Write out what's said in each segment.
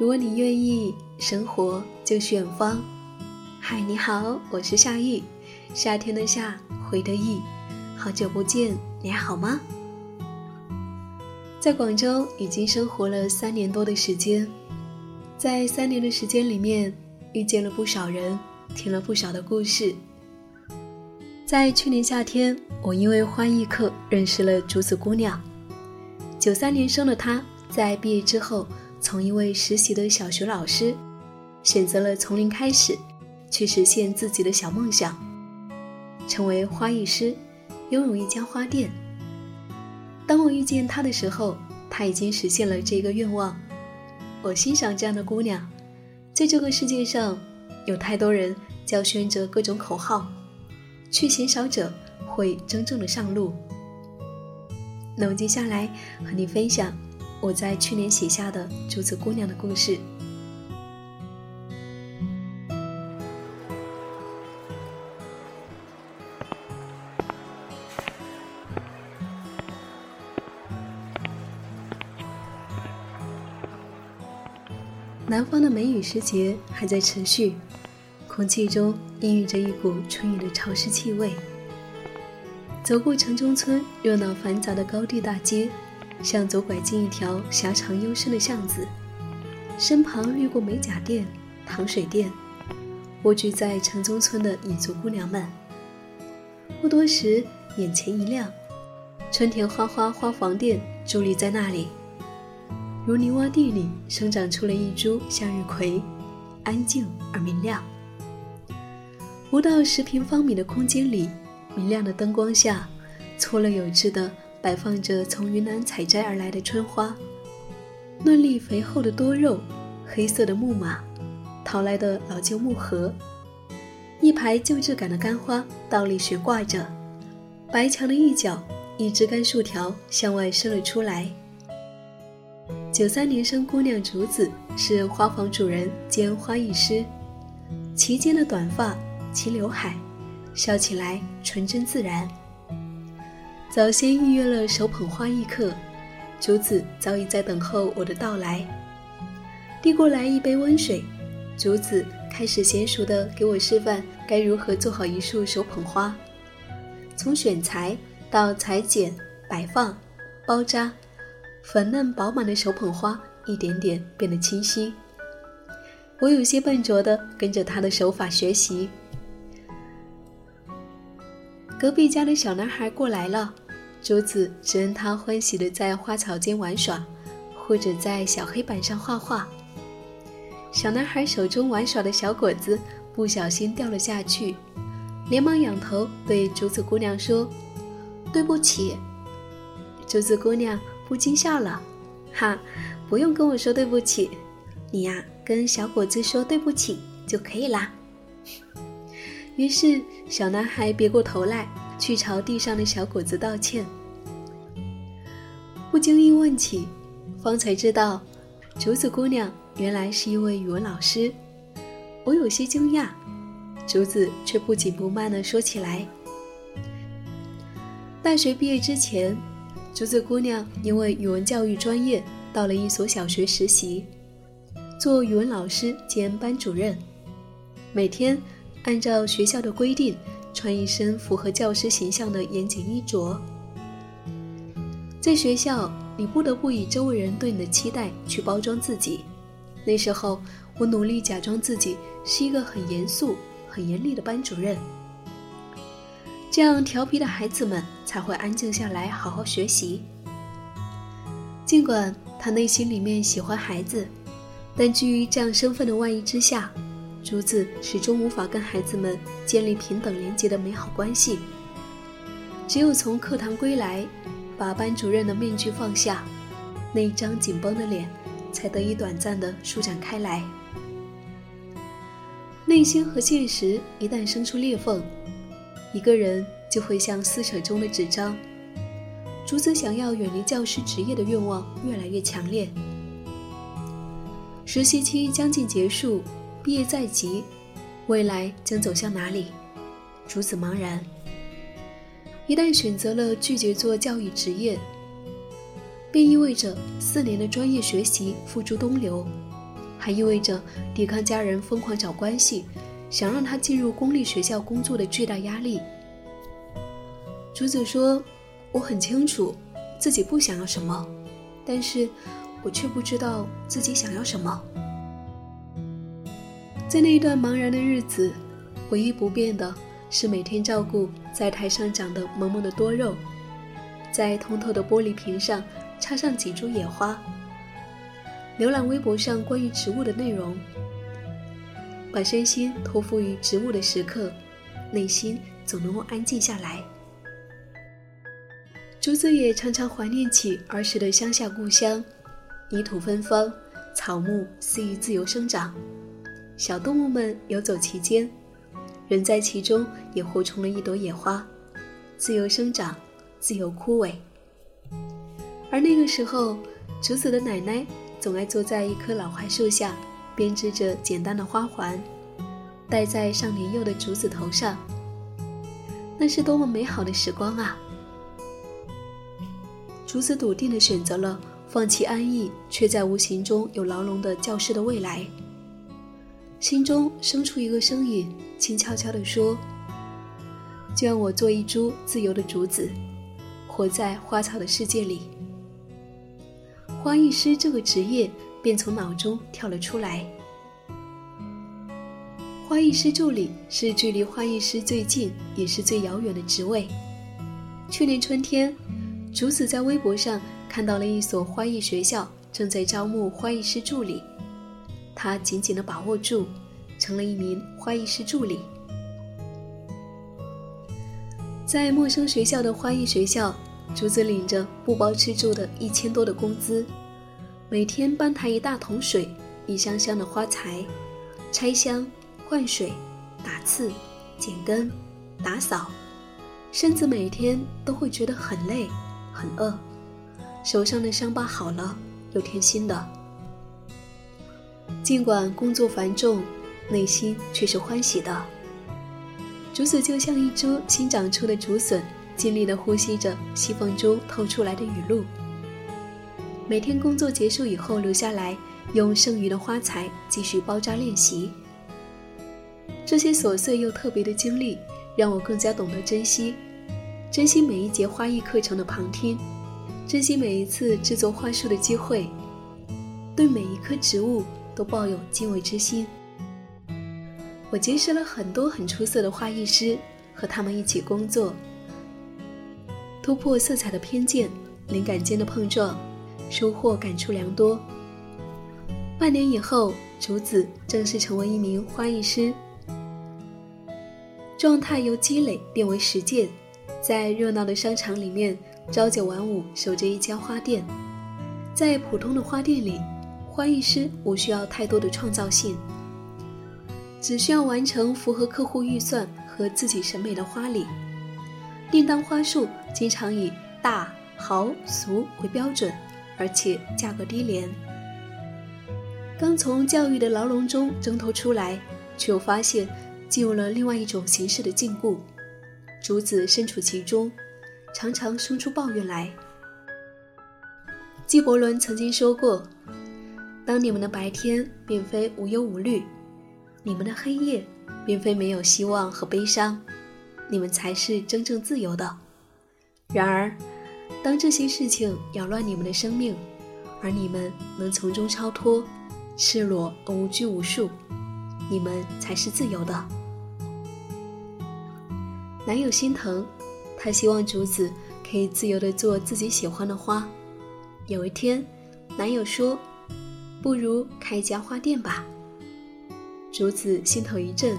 如果你愿意，生活就是远方。嗨，你好，我是夏意，夏天的夏，回的意。好久不见，你还好吗？在广州已经生活了三年多的时间，在三年的时间里面，遇见了不少人，听了不少的故事。在去年夏天，我因为花艺课认识了竹子姑娘。九三年生的她，在毕业之后。从一位实习的小学老师，选择了从零开始，去实现自己的小梦想，成为花艺师，拥有一家花店。当我遇见她的时候，她已经实现了这个愿望。我欣赏这样的姑娘，在这个世界上，有太多人叫宣着各种口号，却鲜少者会真正的上路。那我接下来和你分享。我在去年写下的竹子姑娘的故事。南方的梅雨时节还在持续，空气中氤氲着一股春雨的潮湿气味。走过城中村热闹繁杂的高地大街。像走拐进一条狭长幽深的巷子，身旁越过美甲店、糖水店，蜗居在城中村的彝族姑娘们。不多时，眼前一亮，春田花花花房店伫立在那里，如泥洼地里生长出了一株向日葵，安静而明亮。不到十平方米的空间里，明亮的灯光下，错落有致的。摆放着从云南采摘而来的春花，嫩绿肥厚的多肉，黑色的木马，淘来的老旧木盒，一排旧质感的干花倒立悬挂着，白墙的一角，一枝干树条向外伸了出来。九三年生姑娘竹子是花房主人兼花艺师，齐肩的短发，齐刘海，笑起来纯真自然。早先预约了手捧花一刻，竹子早已在等候我的到来。递过来一杯温水，竹子开始娴熟的给我示范该如何做好一束手捧花，从选材到裁剪、摆放、包扎，粉嫩饱满的手捧花一点点变得清晰。我有些笨拙的跟着他的手法学习。隔壁家的小男孩过来了。竹子只任他欢喜地在花草间玩耍，或者在小黑板上画画。小男孩手中玩耍的小果子不小心掉了下去，连忙仰头对竹子姑娘说：“对不起。”竹子姑娘不禁笑了：“哈，不用跟我说对不起，你呀，跟小果子说对不起就可以啦。”于是，小男孩别过头来。去朝地上的小果子道歉。不经意问起，方才知道，竹子姑娘原来是一位语文老师。我有些惊讶，竹子却不紧不慢地说起来。大学毕业之前，竹子姑娘因为语文教育专业，到了一所小学实习，做语文老师兼班主任，每天按照学校的规定。穿一身符合教师形象的严谨衣着，在学校，你不得不以周围人对你的期待去包装自己。那时候，我努力假装自己是一个很严肃、很严厉的班主任，这样调皮的孩子们才会安静下来，好好学习。尽管他内心里面喜欢孩子，但基于这样身份的外衣之下。竹子始终无法跟孩子们建立平等连结的美好关系。只有从课堂归来，把班主任的面具放下，那一张紧绷的脸才得以短暂的舒展开来。内心和现实一旦生出裂缝，一个人就会像撕扯中的纸张。竹子想要远离教师职业的愿望越来越强烈。实习期将近结束。毕业在即，未来将走向哪里？竹子茫然。一旦选择了拒绝做教育职业，便意味着四年的专业学习付诸东流，还意味着抵抗家人疯狂找关系，想让他进入公立学校工作的巨大压力。竹子说：“我很清楚自己不想要什么，但是我却不知道自己想要什么。”在那一段茫然的日子，唯一不变的是每天照顾在台上长的萌萌的多肉，在通透的玻璃瓶上插上几株野花。浏览微博上关于植物的内容，把身心托付于植物的时刻，内心总能够安静下来。竹子也常常怀念起儿时的乡下故乡，泥土芬芳，草木肆意自由生长，小动物们游走其间，人在其中也活成了一朵野花，自由生长，自由枯萎。而那个时候，竹子的奶奶。总爱坐在一棵老槐树下，编织着简单的花环，戴在上年幼的竹子头上。那是多么美好的时光啊！竹子笃定地选择了放弃安逸，却在无形中有牢笼的教师的未来。心中生出一个声音，轻悄悄地说：“就让我做一株自由的竹子，活在花草的世界里。”花艺师这个职业便从脑中跳了出来。花艺师助理是距离花艺师最近也是最遥远的职位。去年春天，竹子在微博上看到了一所花艺学校正在招募花艺师助理，他紧紧地把握住，成了一名花艺师助理。在陌生学校的花艺学校。竹子领着不包吃住的一千多的工资，每天搬抬一大桶水，一箱箱的花材，拆箱、换水、打刺、剪根、打扫，身子每天都会觉得很累、很饿，手上的伤疤好了又添新的。尽管工作繁重，内心却是欢喜的。竹子就像一株新长出的竹笋。尽力地呼吸着细缝中透出来的雨露。每天工作结束以后，留下来用剩余的花材继续包扎练习。这些琐碎又特别的经历，让我更加懂得珍惜，珍惜每一节花艺课程的旁听，珍惜每一次制作花束的机会，对每一棵植物都抱有敬畏之心。我结识了很多很出色的花艺师，和他们一起工作。突破色彩的偏见，灵感间的碰撞，收获感触良多。半年以后，竹子正式成为一名花艺师，状态由积累变为实践，在热闹的商场里面朝九晚五守着一家花店。在普通的花店里，花艺师无需要太多的创造性，只需要完成符合客户预算和自己审美的花礼。订单花束经常以大、豪、俗为标准，而且价格低廉。刚从教育的牢笼中挣脱出来，却又发现进入了另外一种形式的禁锢。竹子身处其中，常常生出抱怨来。纪伯伦曾经说过：“当你们的白天并非无忧无虑，你们的黑夜并非没有希望和悲伤。”你们才是真正自由的。然而，当这些事情扰乱你们的生命，而你们能从中超脱，赤裸而无拘无束，你们才是自由的。男友心疼，他希望竹子可以自由的做自己喜欢的花。有一天，男友说：“不如开一家花店吧。”竹子心头一震，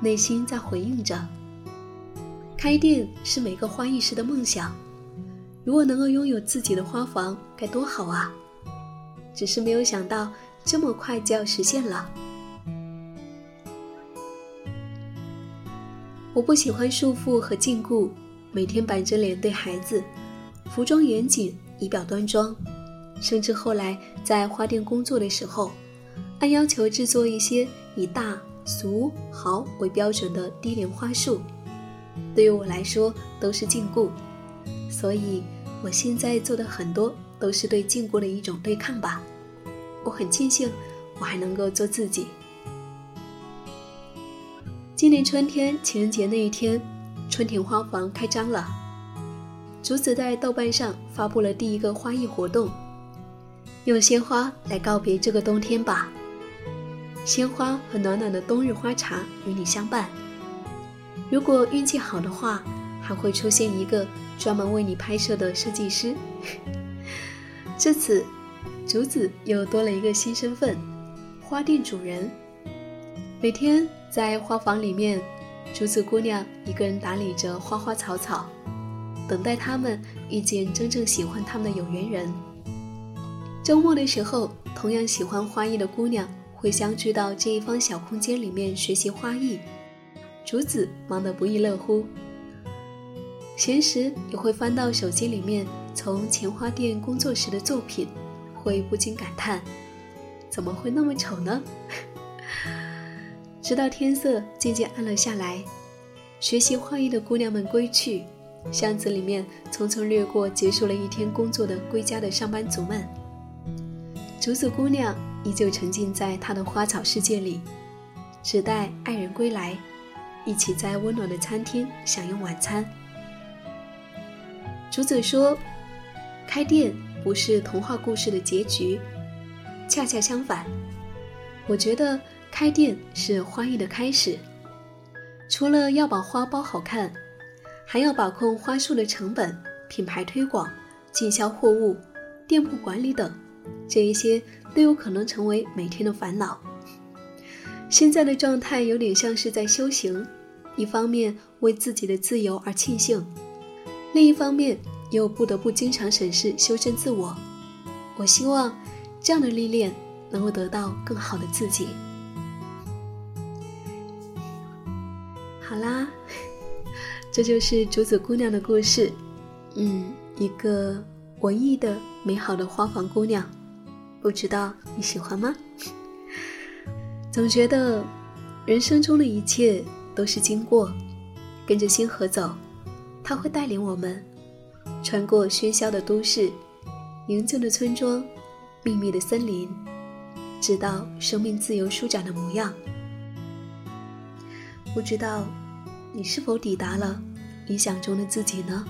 内心在回应着。开店是每个花艺师的梦想，如果能够拥有自己的花房，该多好啊！只是没有想到这么快就要实现了。我不喜欢束缚和禁锢，每天板着脸对孩子，服装严谨，仪表端庄，甚至后来在花店工作的时候，按要求制作一些以大、俗、豪为标准的低廉花束。对于我来说都是禁锢，所以我现在做的很多都是对禁锢的一种对抗吧。我很庆幸，我还能够做自己。今年春天情人节那一天，春田花房开张了。竹子在豆瓣上发布了第一个花艺活动，用鲜花来告别这个冬天吧。鲜花和暖暖的冬日花茶与你相伴。如果运气好的话，还会出现一个专门为你拍摄的设计师。这次，竹子又多了一个新身份——花店主人。每天在花房里面，竹子姑娘一个人打理着花花草草，等待他们遇见真正喜欢他们的有缘人。周末的时候，同样喜欢花艺的姑娘会相聚到这一方小空间里面学习花艺。竹子忙得不亦乐乎，闲时也会翻到手机里面从前花店工作时的作品，会不禁感叹：怎么会那么丑呢？直到天色渐渐暗了下来，学习花艺的姑娘们归去，巷子里面匆匆掠过结束了一天工作的归家的上班族们。竹子姑娘依旧沉浸在她的花草世界里，只待爱人归来。一起在温暖的餐厅享用晚餐。竹子说：“开店不是童话故事的结局，恰恰相反，我觉得开店是花艺的开始。除了要把花包好看，还要把控花束的成本、品牌推广、进销货物、店铺管理等，这一些都有可能成为每天的烦恼。现在的状态有点像是在修行。”一方面为自己的自由而庆幸，另一方面又不得不经常审视、修正自我。我希望这样的历练能够得到更好的自己。好啦，这就是竹子姑娘的故事。嗯，一个文艺的、美好的花房姑娘，不知道你喜欢吗？总觉得人生中的一切。都是经过，跟着星河走，他会带领我们穿过喧嚣的都市、宁静的村庄、秘密的森林，直到生命自由舒展的模样。不知道你是否抵达了理想中的自己呢？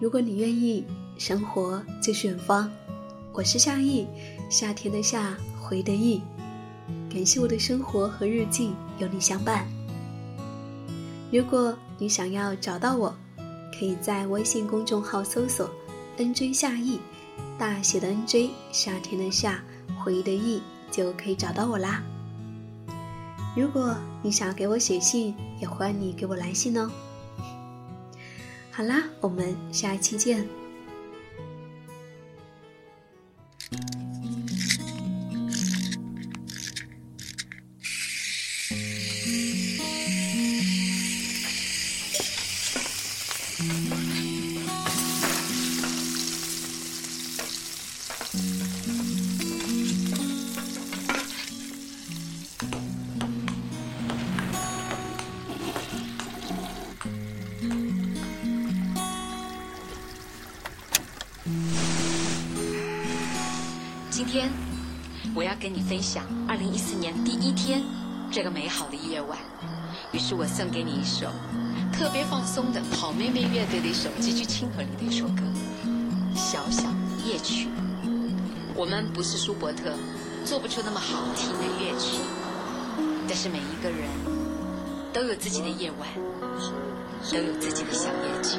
如果你愿意，生活就是远方。我是夏意，夏天的夏，回的意。感谢我的生活和日记有你相伴。如果你想要找到我，可以在微信公众号搜索 “nj 夏意”，大写的 “nj”，夏天的夏，回的忆，就可以找到我啦。如果你想要给我写信，也欢迎你给我来信哦。好啦，我们下一期见。今天我要跟你分享二零一四年第一天这个美好的夜晚，于是我送给你一首特别放松的好妹妹乐队的一首极具亲和力的一首歌《小小夜曲》。我们不是舒伯特，做不出那么好听的乐曲，但是每一个人都有自己的夜晚，都有自己的小夜曲。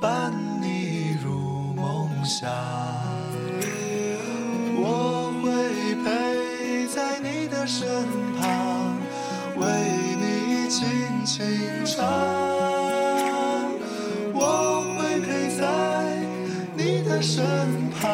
伴你入梦乡。我会陪在你的身旁，为你轻轻唱。我会陪在你的身旁，